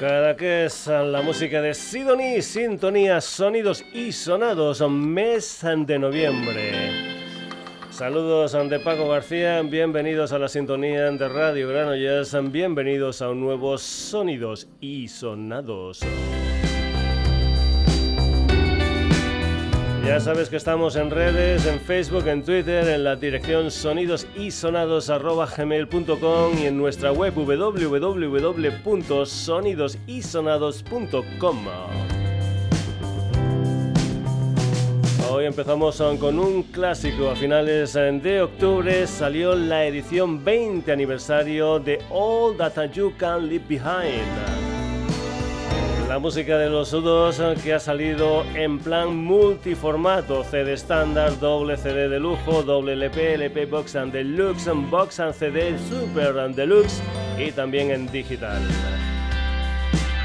Cada que es la música de Sidonie, Sintonía, Sonidos y Sonados, mes de noviembre. Saludos de Paco García, bienvenidos a la sintonía de Radio Granollers, bienvenidos a un nuevo Sonidos y Sonados. Ya sabes que estamos en redes, en Facebook, en Twitter, en la dirección sonidosisonados.gmail.com y en nuestra web www.sonidosisonados.com. Hoy empezamos con un clásico. A finales de octubre salió la edición 20 aniversario de All That You Can Leave Behind. La música de los sudos que ha salido en plan multiformato, CD estándar, doble CD de lujo, doble LP, LP Box and Deluxe, Box and CD Super and Deluxe y también en digital.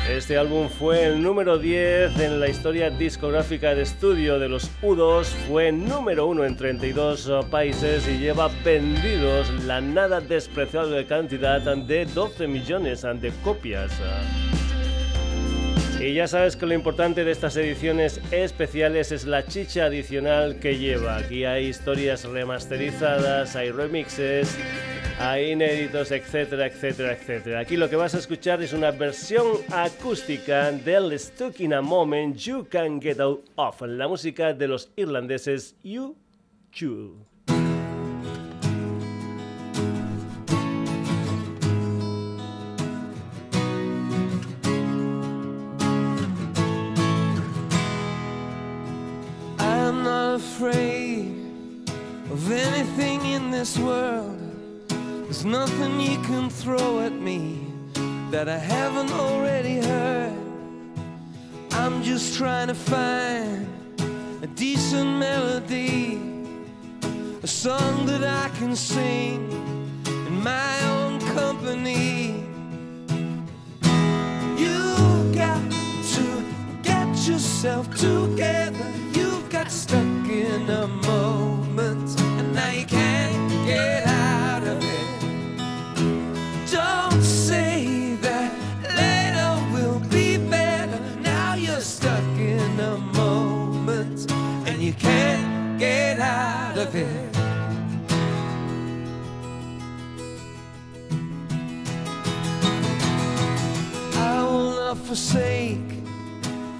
Este álbum fue el número 10 en la historia discográfica de estudio de los U2, fue número 1 en 32 países y lleva vendidos la nada despreciable cantidad de 12 millones de copias. Y ya sabes que lo importante de estas ediciones especiales es la chicha adicional que lleva. Aquí hay historias remasterizadas, hay remixes, hay inéditos, etcétera, etcétera, etcétera. Aquí lo que vas a escuchar es una versión acústica del Stuck in a Moment You Can Get Out Of, la música de los irlandeses U2. Afraid of anything in this world. There's nothing you can throw at me that I haven't already heard. I'm just trying to find a decent melody, a song that I can sing in my own company. You got to get yourself together. In a moment, and now you can't get out of it. Don't say that later will be better. Now you're stuck in a moment, and you can't get out of it. I will not forsake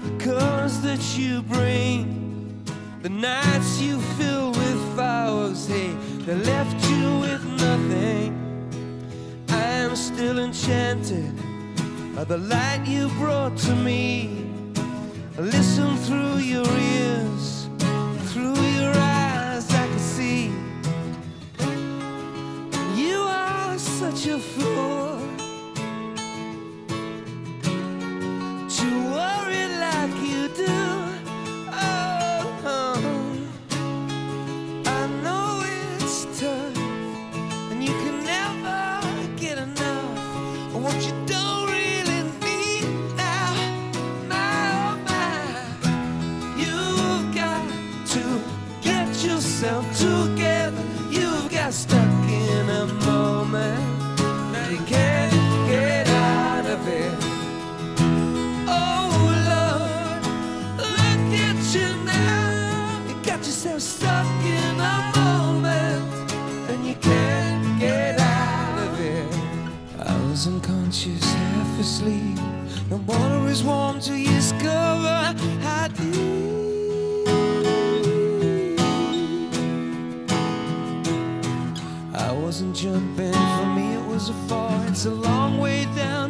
the colors that you bring. The nights you fill with flowers, hey, they left you with nothing. I am still enchanted by the light you brought to me. Listen through your ears, through your eyes, I can see. You are such a fool to worry like you do. Was unconscious, half asleep. The water is warm you discover how deep. I wasn't jumping, for me it was a fall. It's a long way down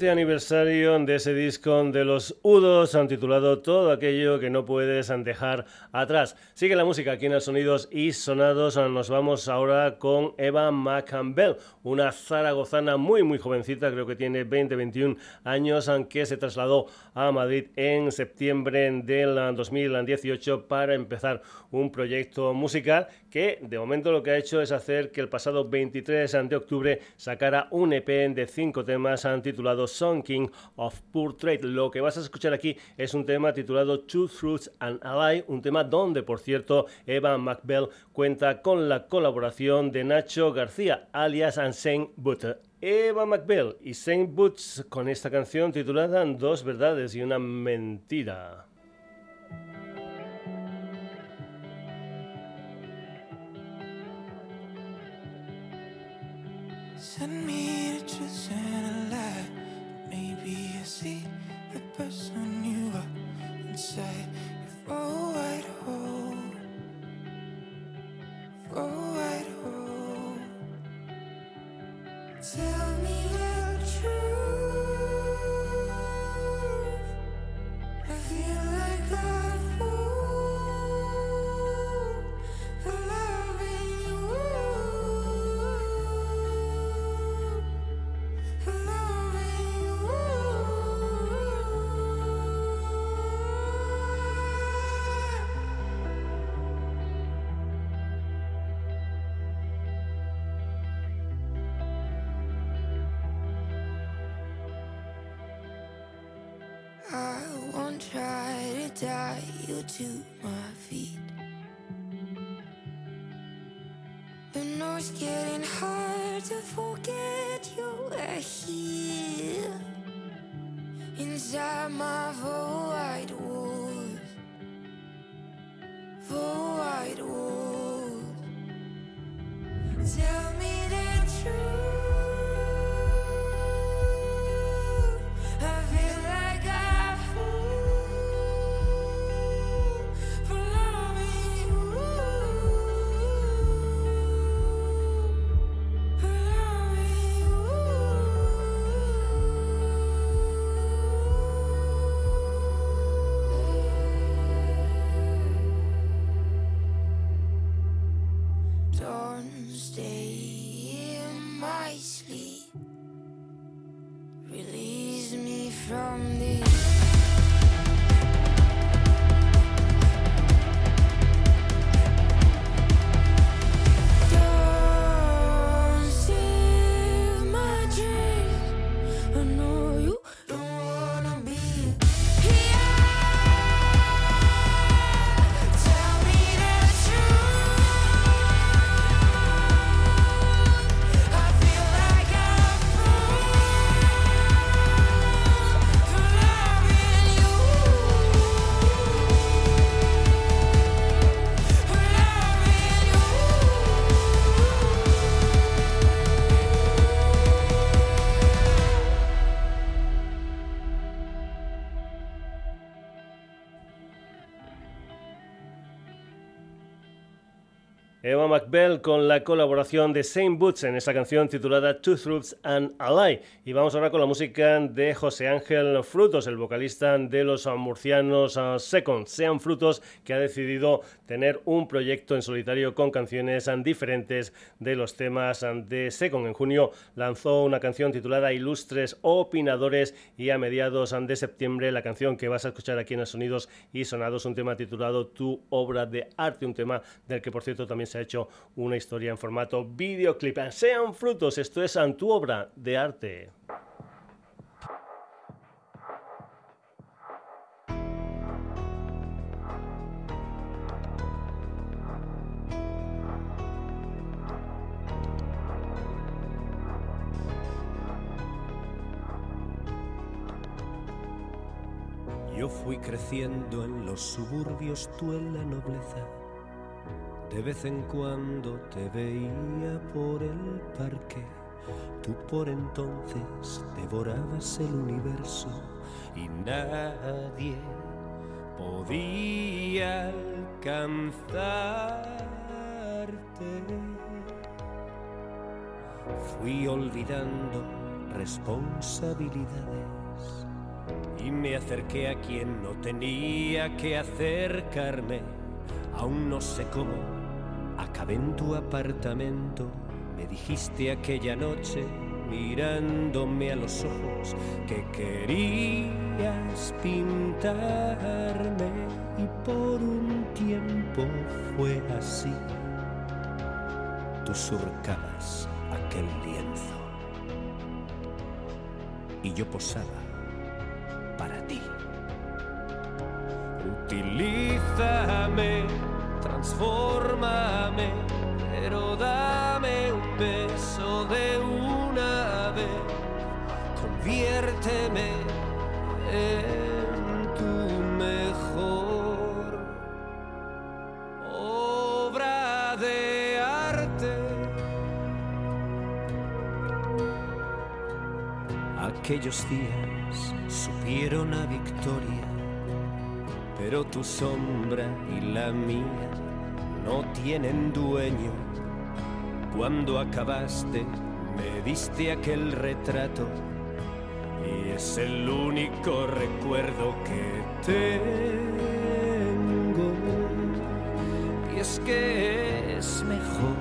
20 aniversario de ese disco de los Udos, han titulado Todo aquello que no puedes dejar atrás. Sigue la música aquí en el Sonidos y Sonados. Nos vamos ahora con Eva McCampbell, una zaragozana muy, muy jovencita, creo que tiene 20, 21 años, aunque se trasladó a Madrid en septiembre del 2018 para empezar un proyecto musical que de momento lo que ha hecho es hacer que el pasado 23 de octubre sacara un EP de cinco temas han titulado Song King of Portrait. Lo que vas a escuchar aquí es un tema titulado Two Fruits and Ally, un tema donde, por cierto, Eva McBell cuenta con la colaboración de Nacho García, alias Saint Butter. Eva McBell y Saint Boots con esta canción titulada Dos verdades y una mentira. Send me a wish I knew what inside you flow wide home Flow wide Tell try to tie you to my feet. But no, it's getting hard to forget you were here inside my four Eva McBell con la colaboración de Saint Boots en esa canción titulada Two Truths and a Lie. Y vamos ahora con la música de José Ángel Frutos, el vocalista de los murcianos uh, Second. Sean Frutos que ha decidido tener un proyecto en solitario con canciones uh, diferentes de los temas uh, de Second. En junio lanzó una canción titulada Ilustres Opinadores y a mediados de septiembre la canción que vas a escuchar aquí en los Sonidos y Sonados, un tema titulado Tu obra de arte, un tema del que por cierto también se ha hecho una historia en formato videoclip. Sean frutos, esto es tu obra de arte. Yo fui creciendo en los suburbios, tú en la nobleza. De vez en cuando te veía por el parque. Tú por entonces devorabas el universo y nadie podía alcanzarte. Fui olvidando responsabilidades. Y me acerqué a quien no tenía que acercarme. Aún no sé cómo, acabé en tu apartamento. Me dijiste aquella noche, mirándome a los ojos, que querías pintarme. Y por un tiempo fue así. Tú surcabas aquel lienzo y yo posaba para ti. Utilízame, transfórmame, pero dame un beso de una vez. Conviérteme en tu mejor obra de arte. Aquellos días supieron a victoria, pero tu sombra y la mía no tienen dueño. Cuando acabaste, me diste aquel retrato y es el único recuerdo que tengo. Y es que es mejor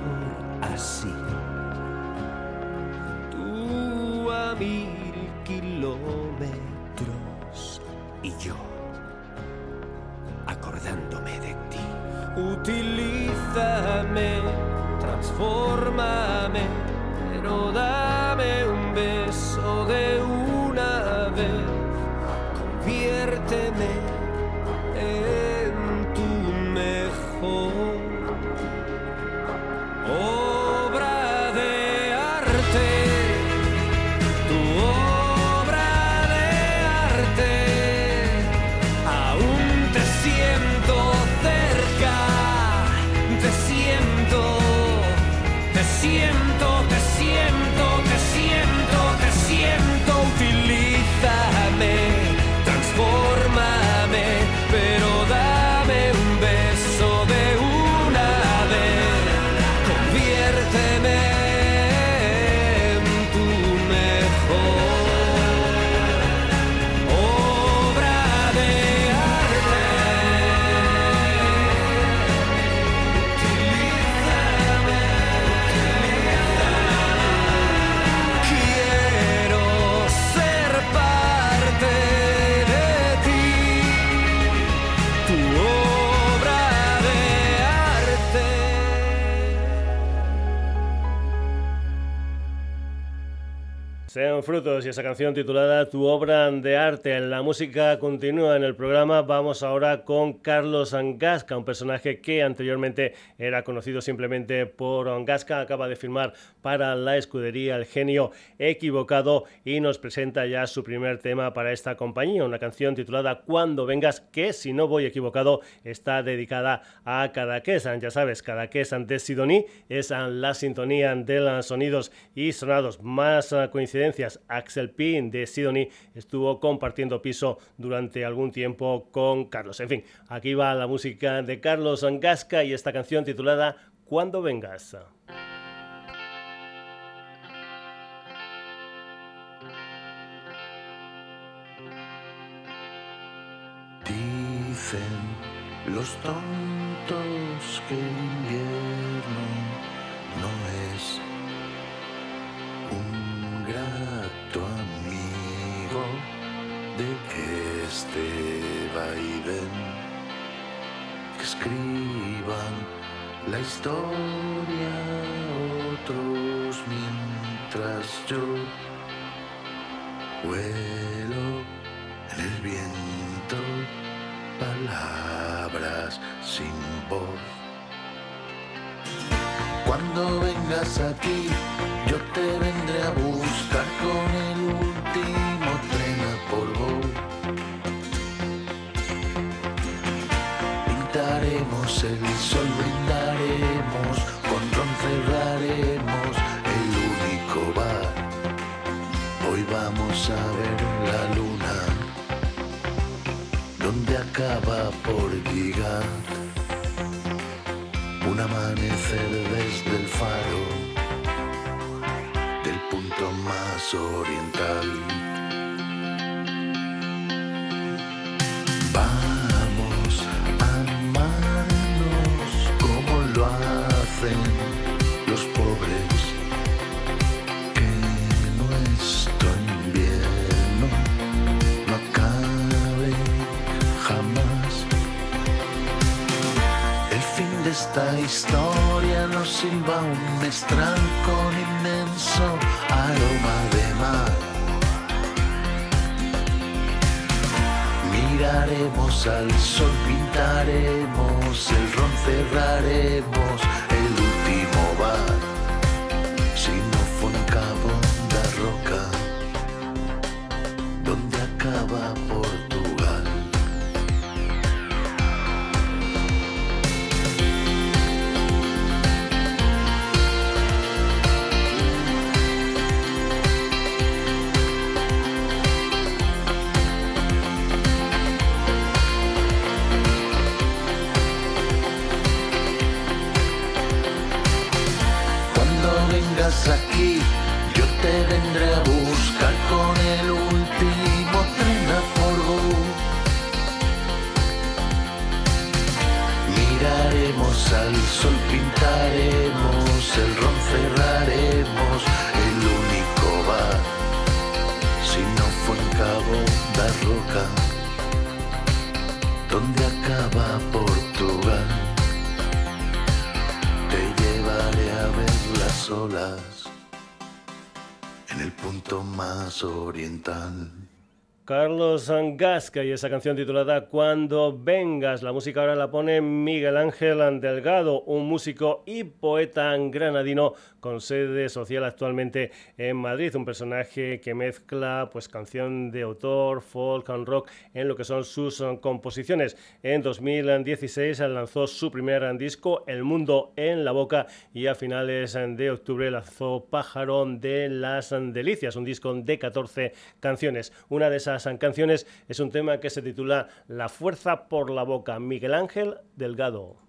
y esa canción titulada Tu obra de arte. La música continúa en el programa. Vamos ahora con Carlos Angasca, un personaje que anteriormente era conocido simplemente por Angasca. Acaba de firmar para la escudería El Genio Equivocado y nos presenta ya su primer tema para esta compañía, una canción titulada Cuando vengas, que si no voy equivocado está dedicada a Cadaqués. Ya sabes, Cadaqués de Sidoní es la sintonía de los sonidos y sonados más ah, coincidencias. Axel Pin de Sidoní estuvo compartiendo piso durante algún tiempo con Carlos. En fin, aquí va la música de Carlos Angasca y esta canción titulada Cuando vengas. Dicen los tontos que el invierno no es un grato amigo de este vaivén. Que escriban la historia otros mientras yo vuelo en el viento palabras sin voz. Cuando vengas aquí, yo te vendré a buscar historia nos silba un mestral con inmenso aroma de mar. Miraremos al sol, pintaremos el ron, cerraremos Angasca y esa canción titulada Cuando vengas. La música ahora la pone Miguel Ángel Delgado, un músico y poeta granadino con sede social actualmente en Madrid. Un personaje que mezcla pues canción de autor, folk and rock en lo que son sus composiciones. En 2016 lanzó su primer disco, El Mundo en la Boca, y a finales de octubre lanzó Pájaro de las Delicias, un disco de 14 canciones. Una de esas canciones es un tema que se titula La fuerza por la boca, Miguel Ángel Delgado.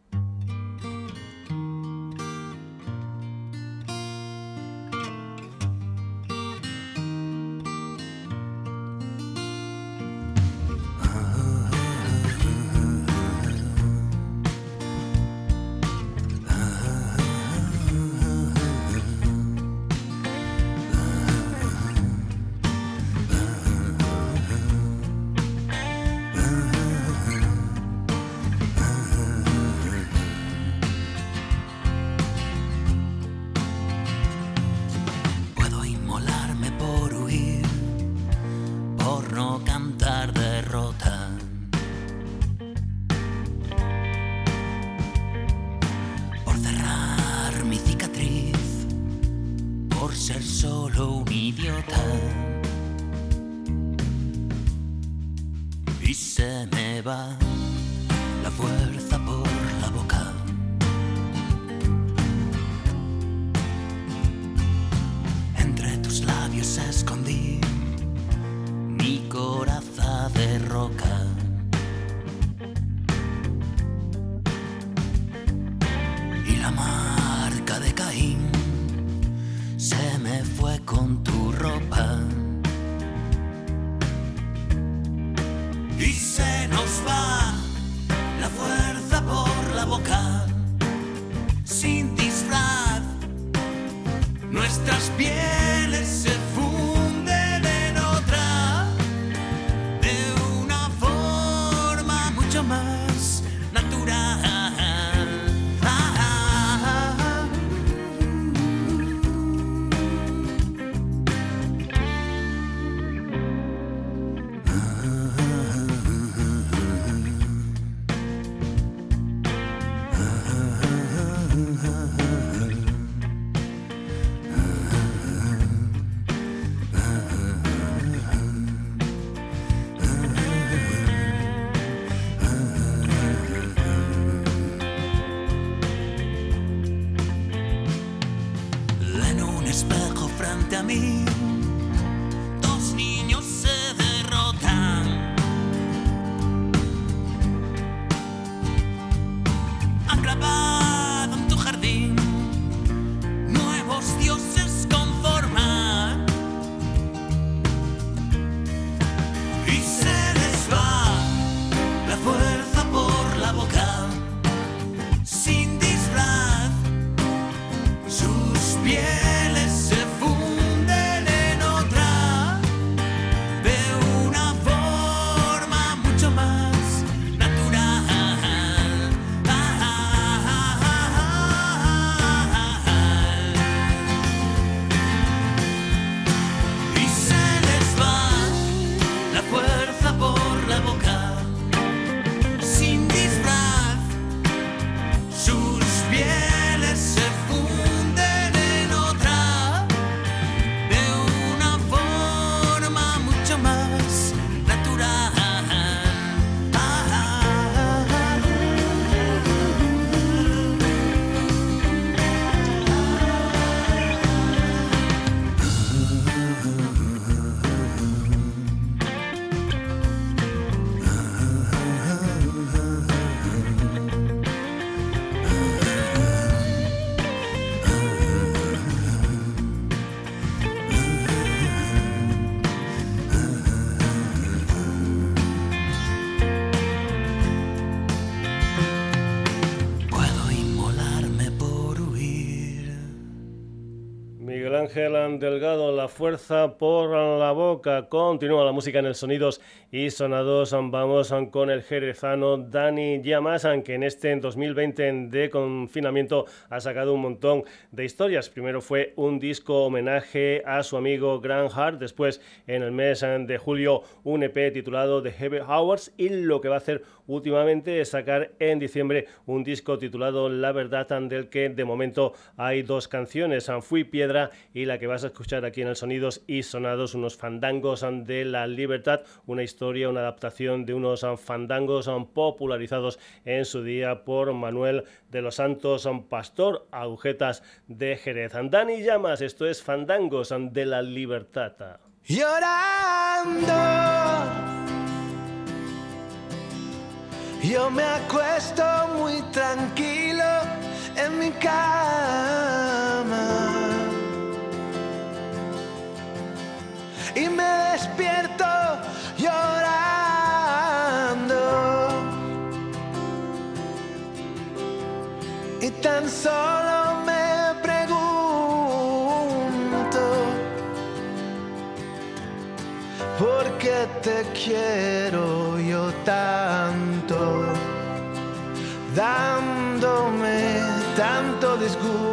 Delgado, la fuerza por la boca. Continúa la música en el sonidos y sonados. Vamos con el jerezano Dani Llamas, que en este 2020 de confinamiento ha sacado un montón de historias. Primero fue un disco homenaje a su amigo Grant Hart, después en el mes de julio un EP titulado The Heavy Hours y lo que va a hacer últimamente es sacar en diciembre un disco titulado La Verdad, del que de momento hay dos canciones, Fui Piedra y la que vas a escuchar aquí en el Sonidos y Sonados, unos fandangos de la libertad, una historia, una adaptación de unos fandangos popularizados en su día por Manuel de los Santos, pastor agujetas de Jerez. Dani Llamas, esto es Fandangos de la Libertad. Llorando, yo me acuesto muy tranquilo en mi cama. y me despierto tan solo me pregunto, ¿por qué te quiero yo tanto? Dándome tanto disgusto.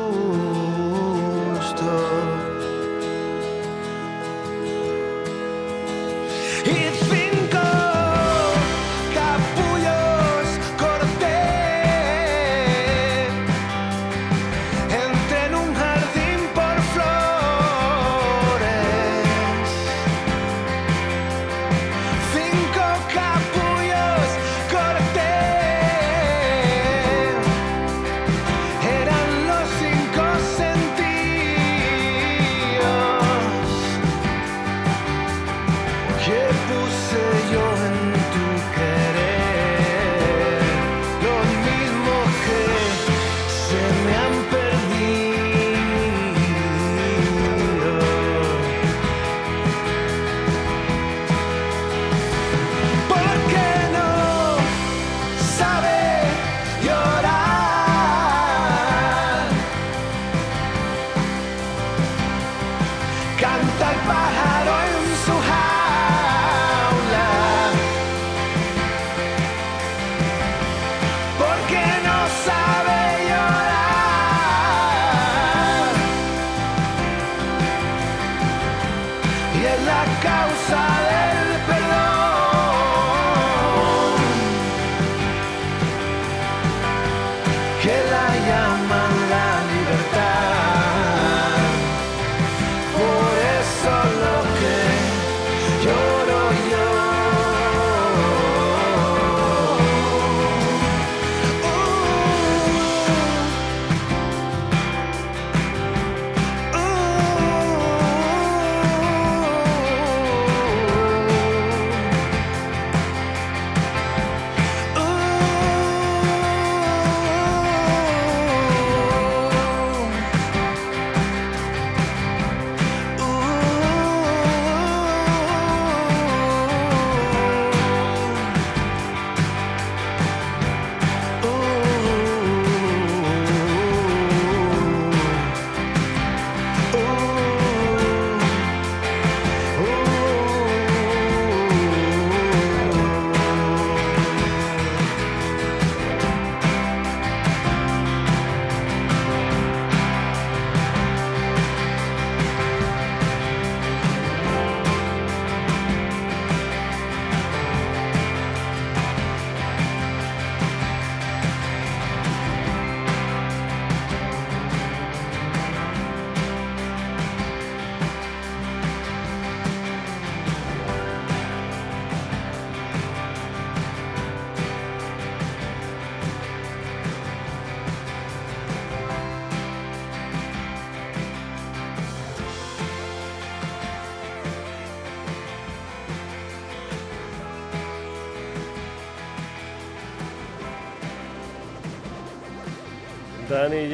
es la causa del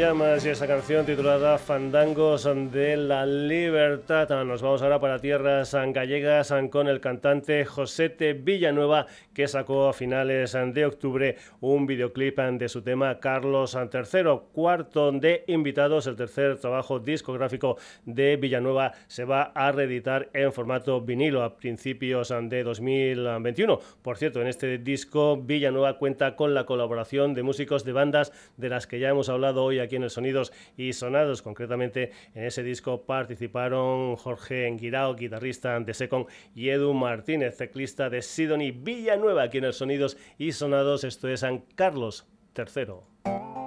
Llamas y esa canción titulada Fandangos de la Libertad. Nos vamos ahora para tierras gallegas con el cantante Josete Villanueva que sacó a finales de octubre un videoclip de su tema Carlos III. Cuarto de invitados, el tercer trabajo discográfico de Villanueva se va a reeditar en formato vinilo a principios de 2021. Por cierto, en este disco Villanueva cuenta con la colaboración de músicos de bandas de las que ya hemos hablado hoy aquí en el Sonidos y Sonados. Concretamente en ese disco participaron Jorge Enguirao, guitarrista de Secon, y Edu Martínez, ciclista de Sidonie Villanueva, aquí en el Sonidos y Sonados. Esto es San Carlos III.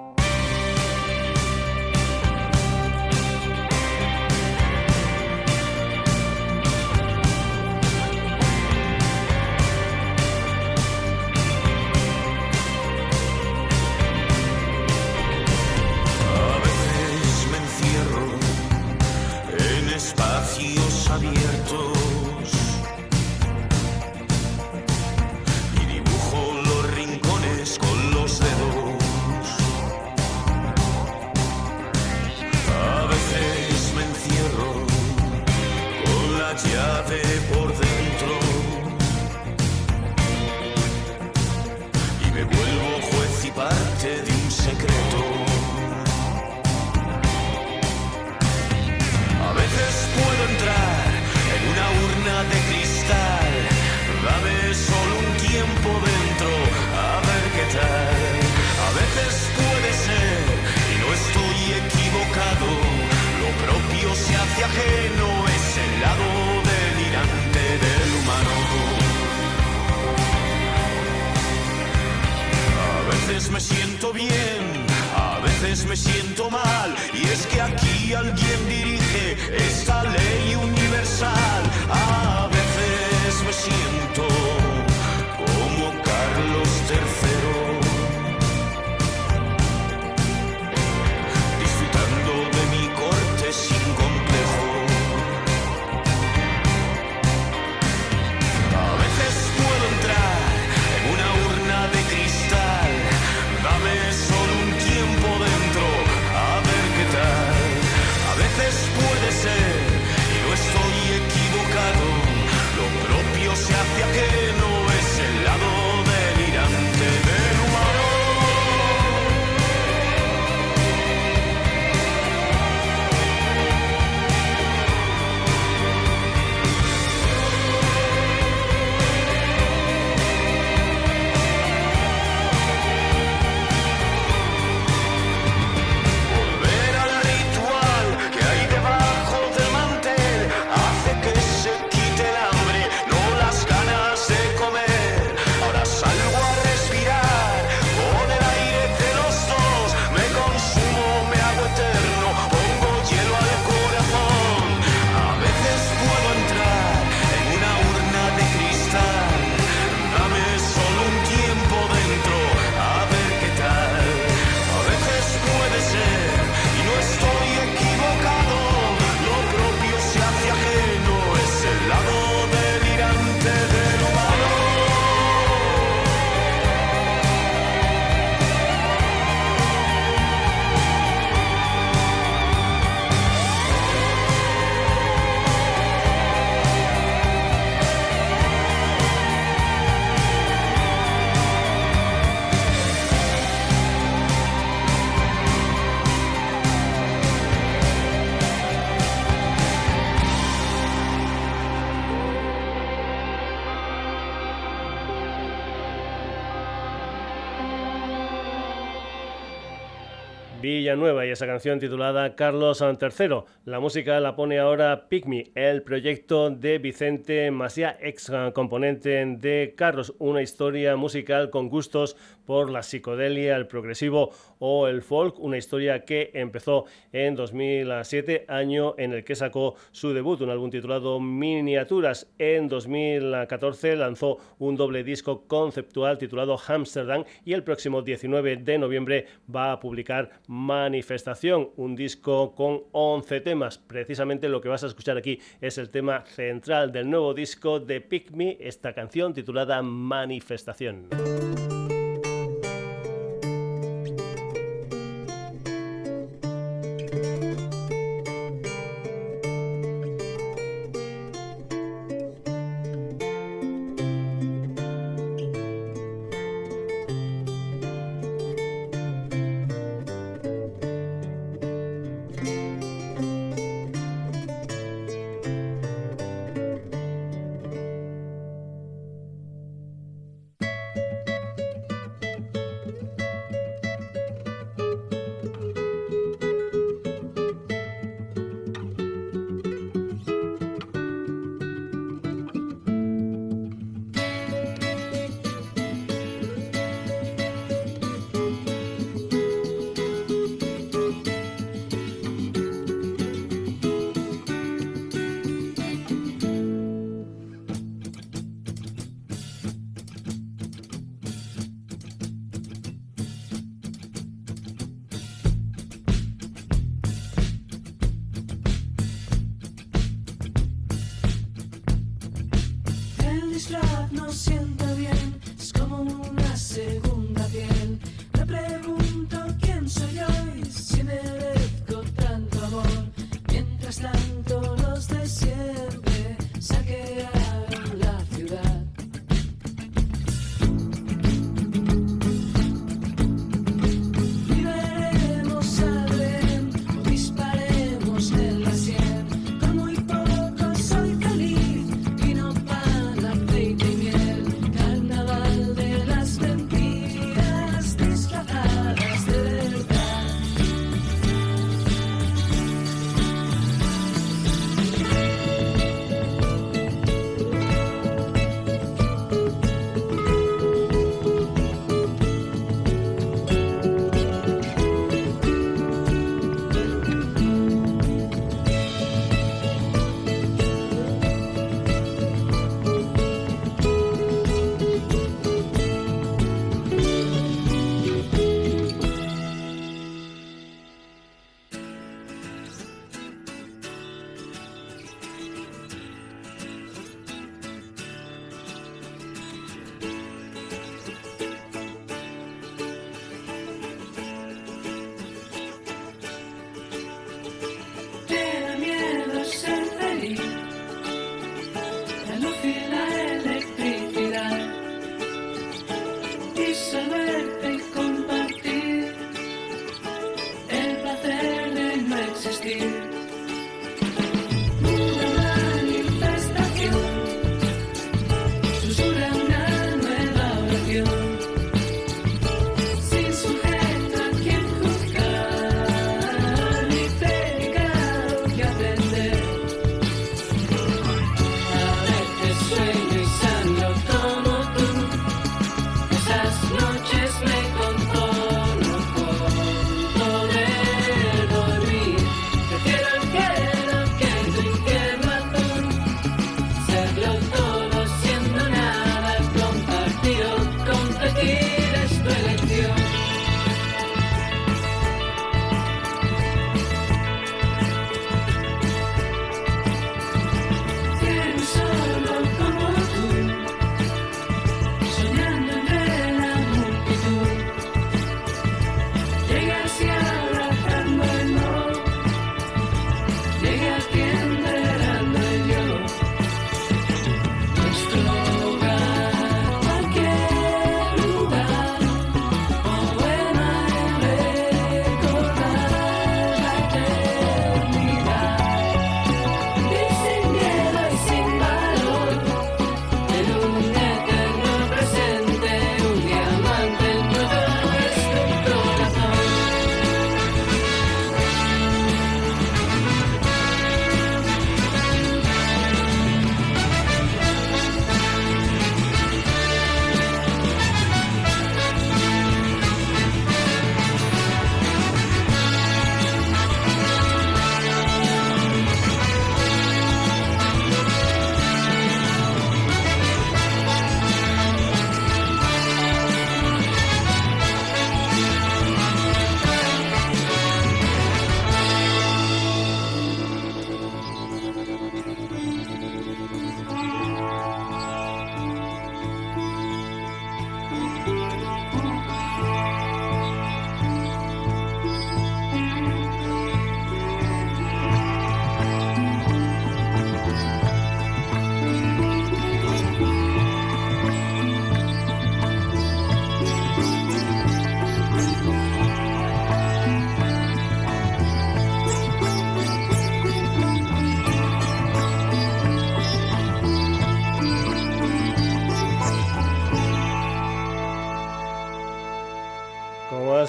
Nueva y esa canción titulada Carlos III. La música la pone ahora Picme, el proyecto de Vicente Masía, ex componente de Carlos, una historia musical con gustos por la psicodelia, el progresivo o el folk, una historia que empezó en 2007, año en el que sacó su debut, un álbum titulado Miniaturas. En 2014 lanzó un doble disco conceptual titulado Amsterdam y el próximo 19 de noviembre va a publicar Manifestación, un disco con 11 Precisamente lo que vas a escuchar aquí es el tema central del nuevo disco de Pick Me, esta canción titulada Manifestación.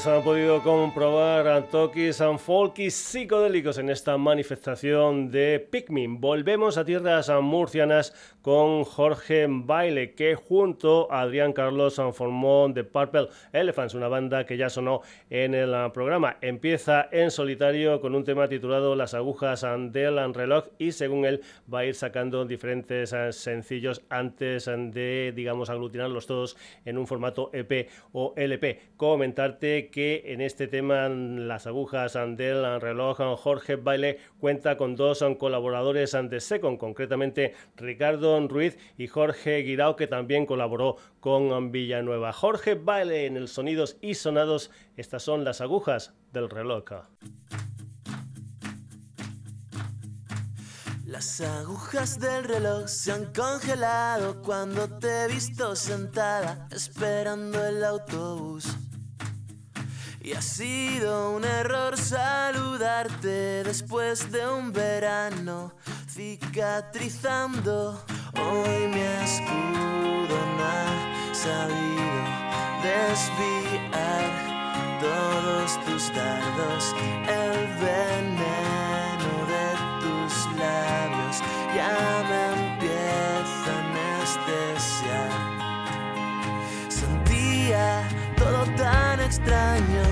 Han podido comprobar toques and folkies psicodélicos en esta manifestación de Pikmin. Volvemos a tierras murcianas con Jorge Baile, que junto a Adrián Carlos formó The Purple Elephants, una banda que ya sonó en el programa. Empieza en solitario con un tema titulado Las agujas del reloj y según él va a ir sacando diferentes sencillos antes de, digamos, aglutinarlos todos en un formato EP o LP. Comentarte que en este tema Las agujas del reloj Jorge Baile cuenta con dos colaboradores de Second, concretamente Ricardo Ruiz y Jorge Guirao, que también colaboró con Villanueva. Jorge Baile en el Sonidos y Sonados, estas son las agujas del reloj. Las agujas del reloj se han congelado cuando te he visto sentada esperando el autobús. Y ha sido un error saludarte después de un verano cicatrizando Hoy mi escudo no ha sabido desviar todos tus dardos, el veneno de tus labios ya me empieza a anestesiar. Sentía todo tan extraño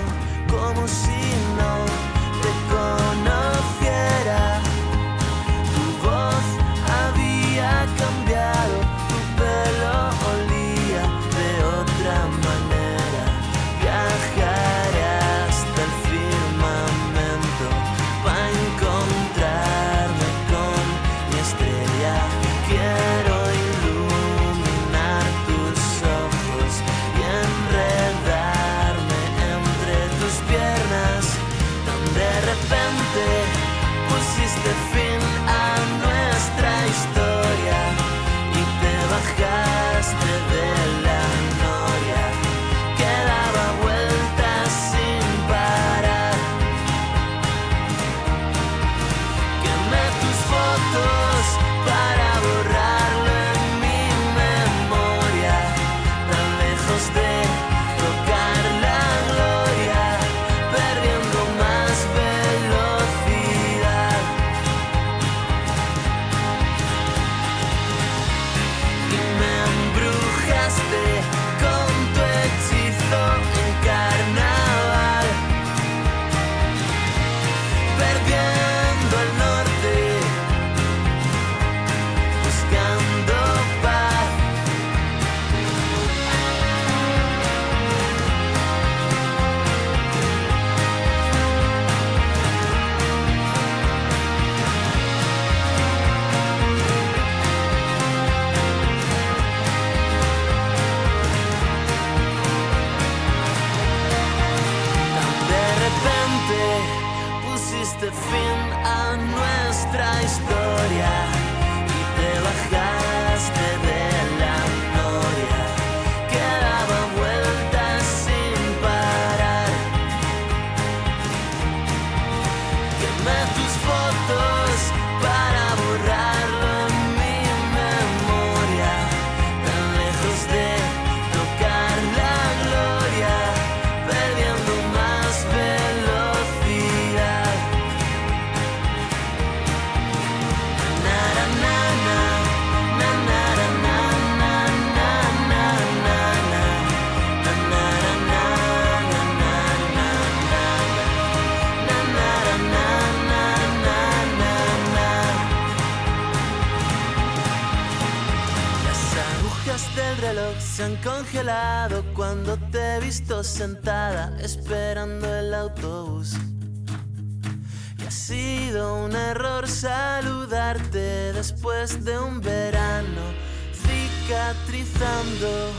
congelado cuando te he visto sentada esperando el autobús. Y ha sido un error saludarte después de un verano cicatrizando.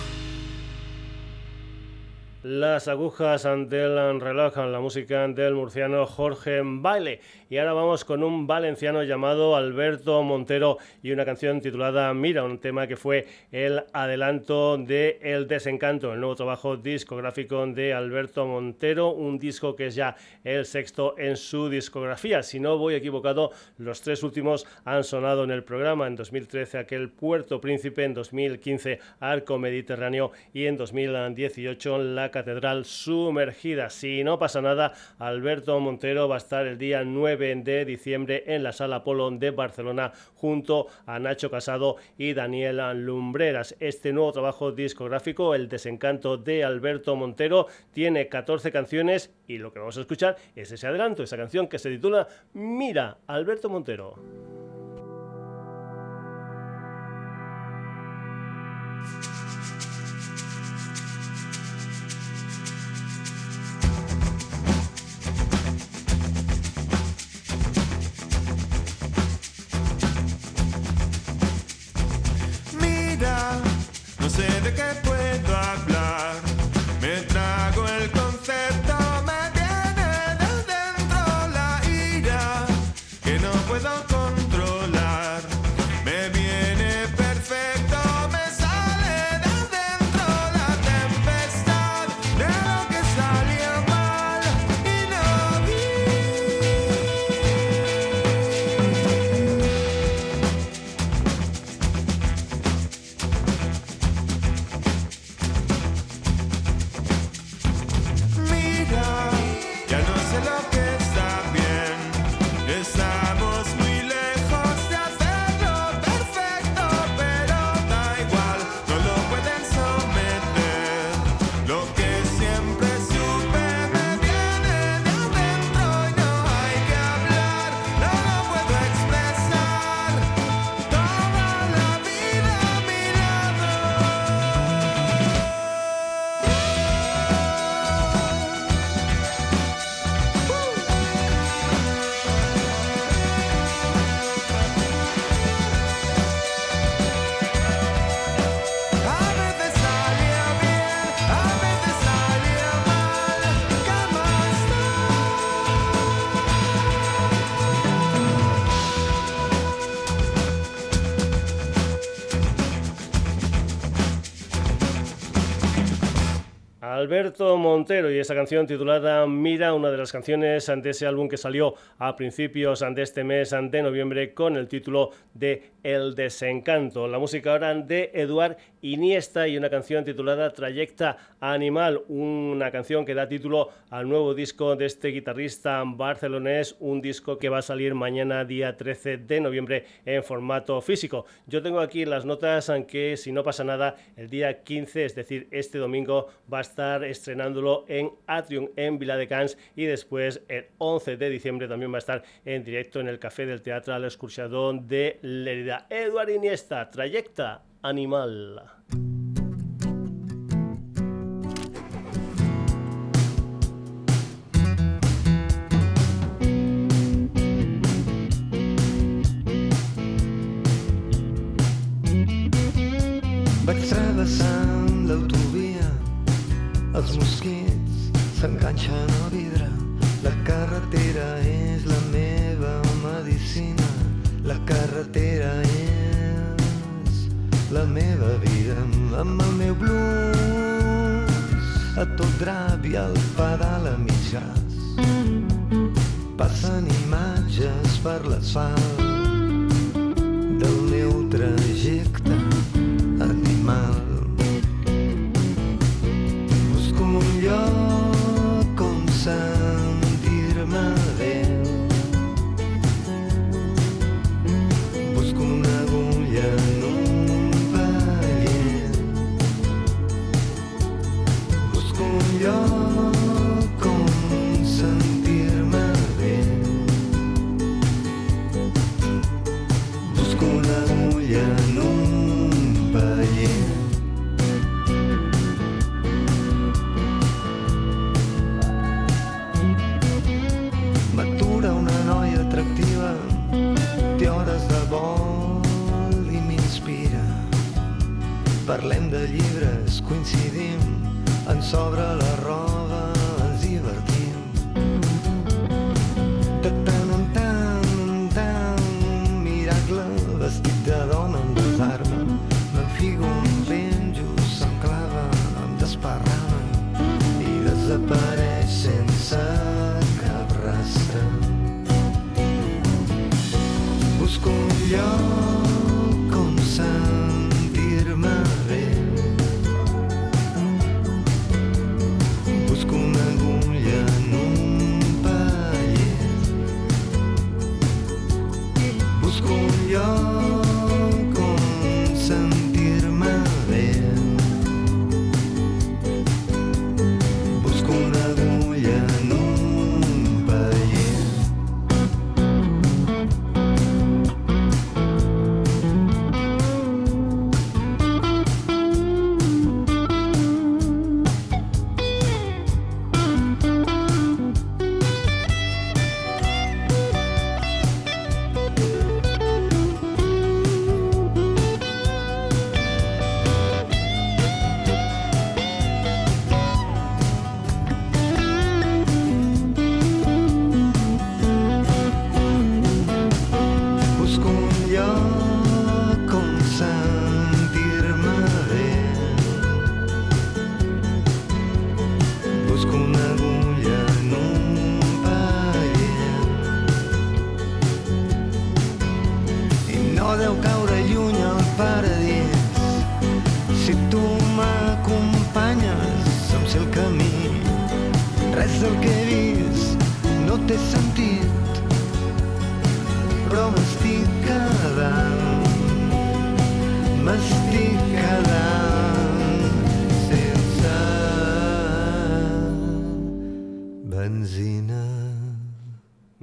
Las agujas del reloj, la música del murciano Jorge Baile. Y ahora vamos con un valenciano llamado Alberto Montero y una canción titulada Mira, un tema que fue el adelanto de El Desencanto, el nuevo trabajo discográfico de Alberto Montero, un disco que es ya el sexto en su discografía. Si no voy equivocado, los tres últimos han sonado en el programa. En 2013 aquel Puerto Príncipe, en 2015 Arco Mediterráneo y en 2018 la Catedral Sumergida. Si no pasa nada, Alberto Montero va a estar el día 9 de diciembre en la Sala Polo de Barcelona junto a Nacho Casado y Daniela Lumbreras. Este nuevo trabajo discográfico, El desencanto de Alberto Montero, tiene 14 canciones y lo que vamos a escuchar es ese adelanto, esa canción que se titula Mira, Alberto Montero. que puedo hablar. Alberto Montero y esa canción titulada Mira, una de las canciones de ese álbum que salió a principios de este mes de noviembre con el título de El Desencanto. La música ahora de Eduard Iniesta y una canción titulada Trayecta Animal, una canción que da título al nuevo disco de este guitarrista barcelonés, un disco que va a salir mañana día 13 de noviembre en formato físico. Yo tengo aquí las notas, aunque si no pasa nada, el día 15, es decir, este domingo va a estar estrenándolo en Atrium en Viladecans y después el 11 de diciembre también va a estar en directo en el Café del Teatro al Excursiador de Lerida. Eduard Iniesta, Trayecta Animal. Vaig travessant l'autovia, els mosquits s'enganxen al vidre, a tot drap i el pedal a mitjans passen imatges per l'asfalt sobre la busco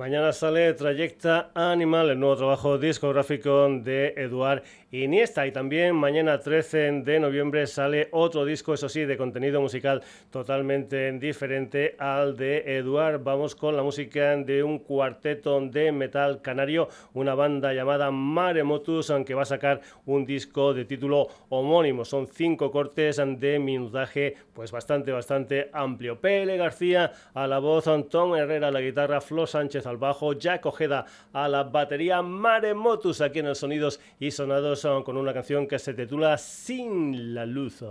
Mañana sale Trayecta Animal, el nuevo trabajo discográfico de Eduard Iniesta. Y también mañana 13 de noviembre sale otro disco, eso sí, de contenido musical totalmente diferente al de Eduard. Vamos con la música de un cuarteto de metal canario, una banda llamada Maremotus, aunque va a sacar un disco de título homónimo. Son cinco cortes de minutaje, pues bastante, bastante amplio. Pele García a la voz, Antón Herrera a la guitarra, Flo Sánchez al bajo, Jack Ojeda a la batería, Maremotus aquí en el Sonidos y Sonados con una canción que se titula Sin la Luz.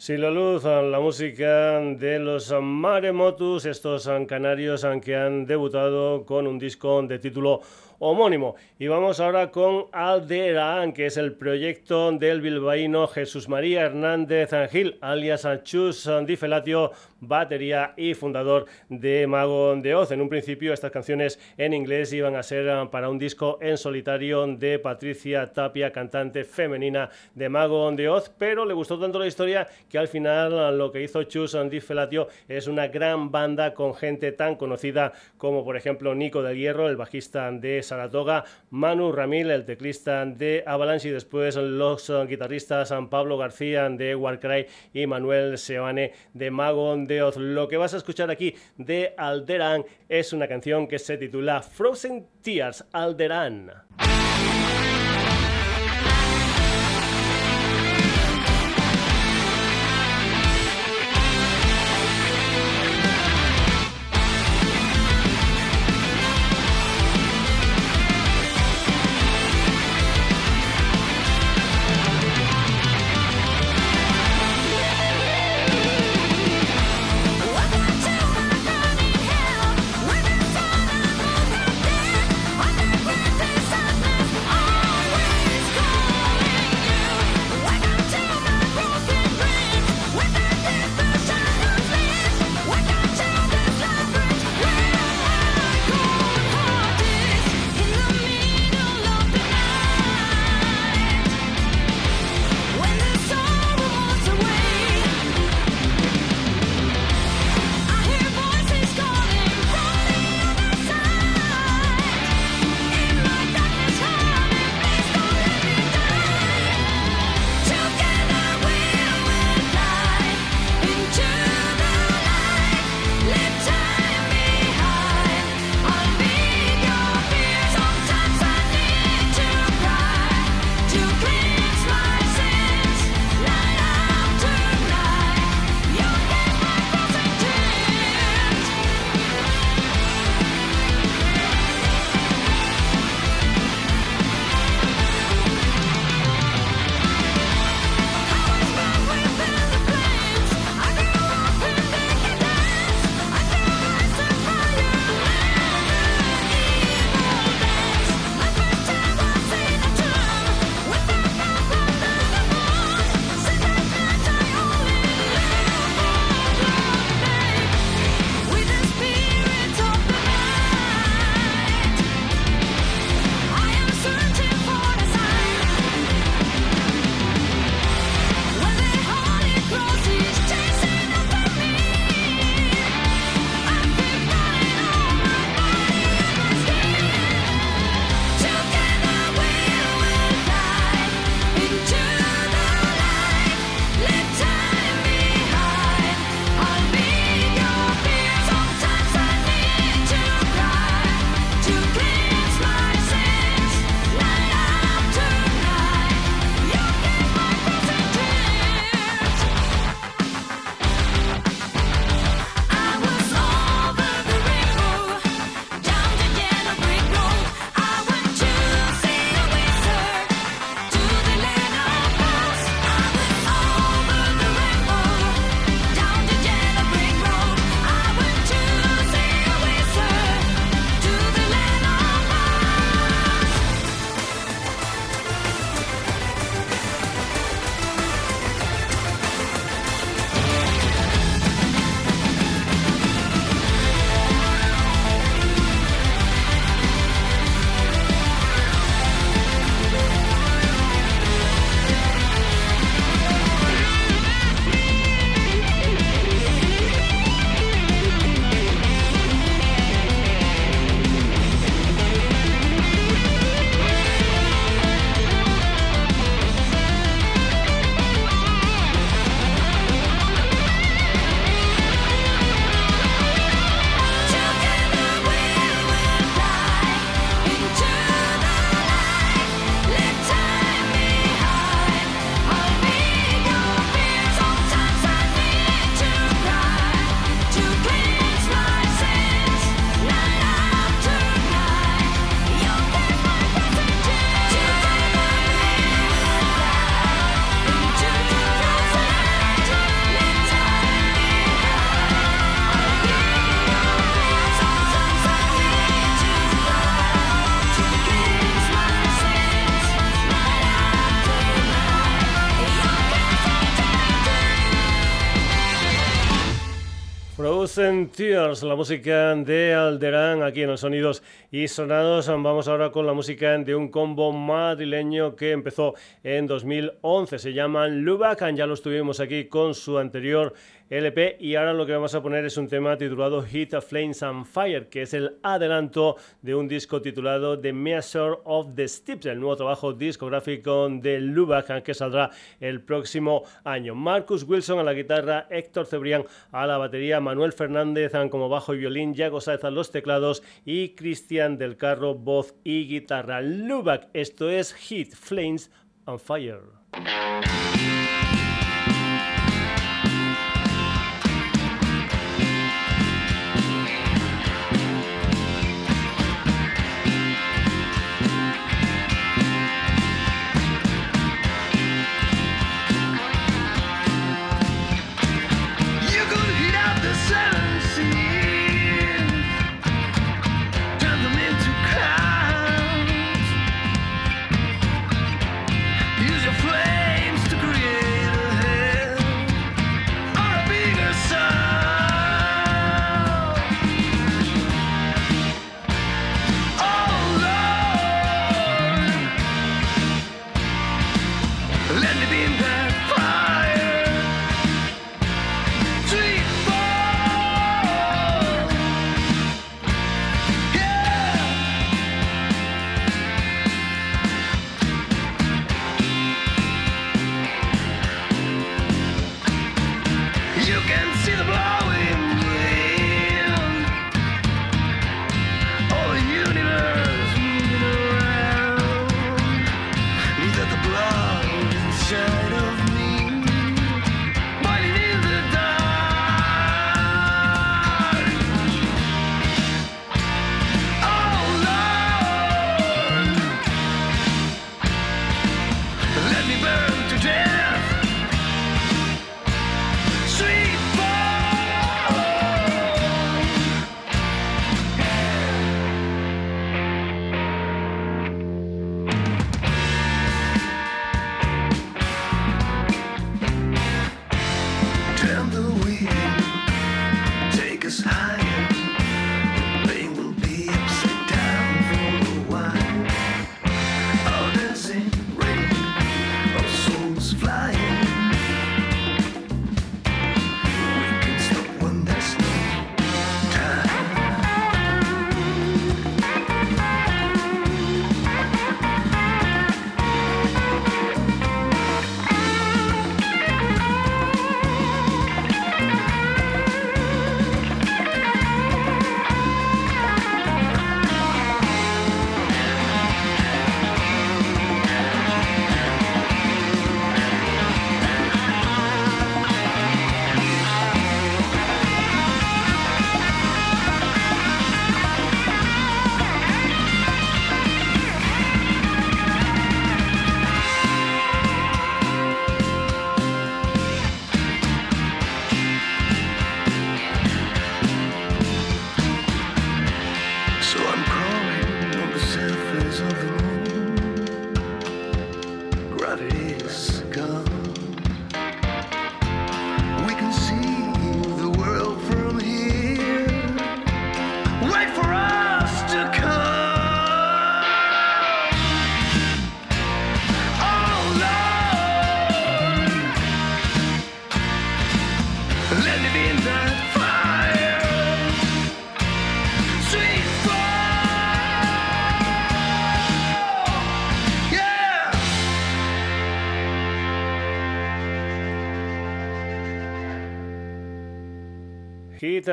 Sin la luz, la música de los Maremotus, estos canarios que han debutado con un disco de título homónimo. Y vamos ahora con Alderaan, que es el proyecto del bilbaíno Jesús María Hernández Angil, alias Chus Di Felatio, batería y fundador de Mago de Oz. En un principio estas canciones en inglés iban a ser ah, para un disco en solitario de Patricia Tapia, cantante femenina de Mago de Oz, pero le gustó tanto la historia que al final ah, lo que hizo Chus Di Felatio es una gran banda con gente tan conocida como por ejemplo Nico del Hierro, el bajista de Saratoga, Manu Ramil, el teclista de Avalanche y después los guitarristas San Pablo García de Warcry y Manuel Seoane de Mago de Oz. Lo que vas a escuchar aquí de Alderan es una canción que se titula Frozen Tears Alderan. La música de Alderán aquí en los sonidos y sonados. Vamos ahora con la música de un combo madrileño que empezó en 2011. Se llaman Lubac, ya los tuvimos aquí con su anterior LP y ahora lo que vamos a poner es un tema titulado Hit of Flames and Fire, que es el adelanto de un disco titulado The Measure of the Steps, el nuevo trabajo discográfico de Lubac que saldrá el próximo año. Marcus Wilson a la guitarra, Héctor Cebrián a la batería, Manuel Fernández como bajo y violín, Yago Saez a los teclados y Cristian del Carro voz y guitarra. Lubac, esto es Hit Flames and Fire.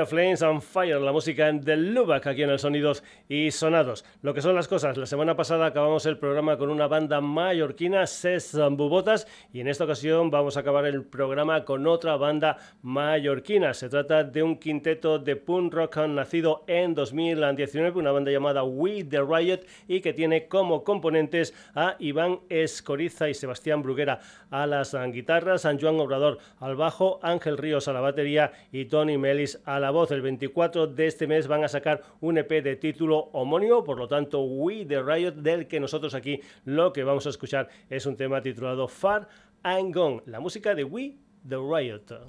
Flames and Fire, la música de Lubac aquí en el Sonidos y Sonados. Lo que son las cosas, la semana pasada acabamos el programa con una banda mallorquina, Ses Bubotas, y en esta ocasión vamos a acabar el programa con otra banda mallorquina. Se trata de un quinteto de punk rock nacido en 2019, una banda llamada We The Riot y que tiene como componentes a Iván Escoriza y Sebastián Bruguera a las guitarras, San Juan Obrador al bajo, Ángel Ríos a la batería y Tony Melis a la la Voz, el 24 de este mes van a sacar un EP de título homónimo, por lo tanto We The Riot, del que nosotros aquí lo que vamos a escuchar es un tema titulado Far and Gone, la música de We The Riot.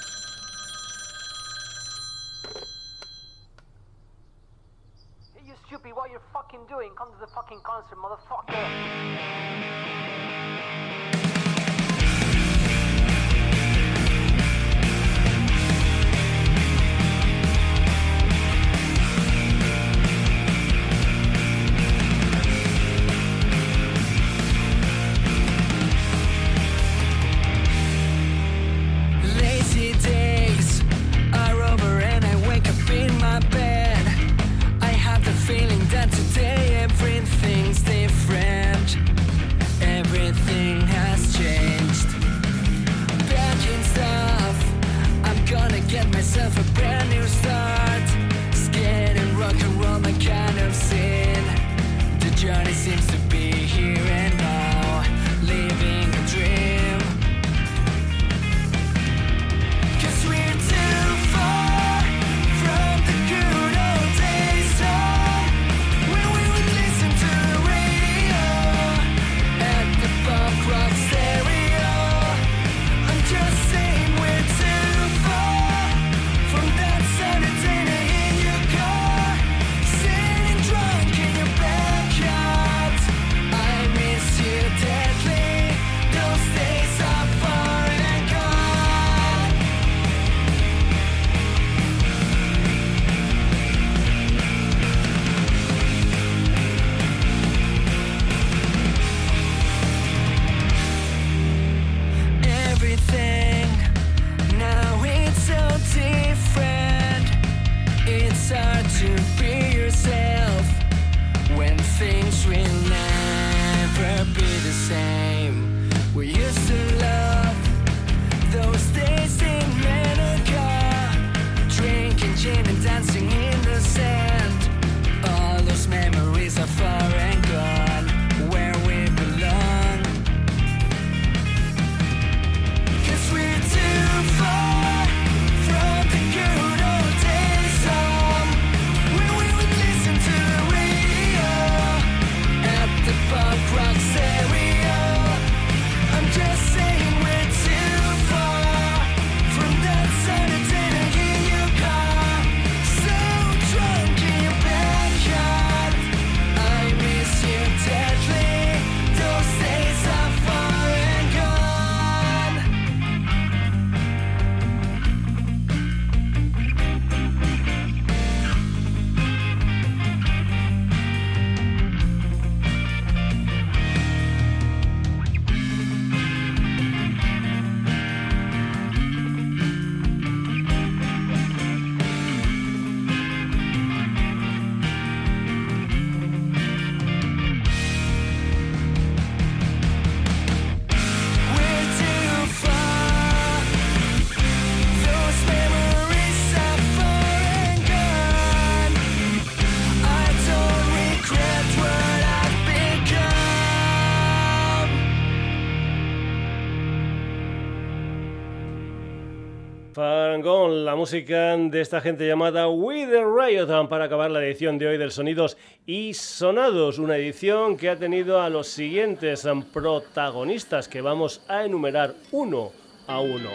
Música de esta gente llamada We the Riot para acabar la edición de hoy del Sonidos y Sonados, una edición que ha tenido a los siguientes protagonistas que vamos a enumerar uno a uno.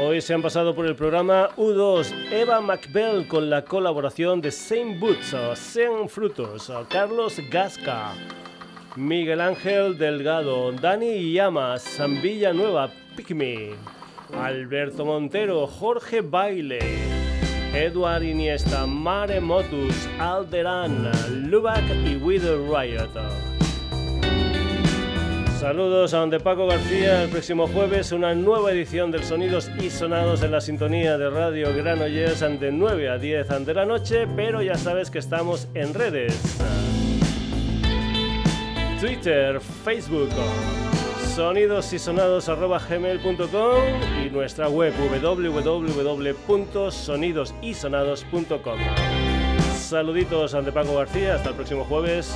Hoy se han pasado por el programa U2 Eva McBell con la colaboración de Saint Boots, Saint Frutos, Carlos Gasca, Miguel Ángel Delgado, Dani Llamas, Zambilla Nueva, Pick Alberto Montero, Jorge Baile, Edward Iniesta, Mare Motus, Alderan, Lubac y Wither Riot. Saludos a donde Paco García. El próximo jueves una nueva edición del Sonidos y Sonados en la sintonía de Radio Granollers de 9 a 10 de la noche, pero ya sabes que estamos en redes. Twitter, Facebook, sonidosysonados.gmail.com y nuestra web www.sonidosysonados.com. Saluditos ante Paco García, hasta el próximo jueves.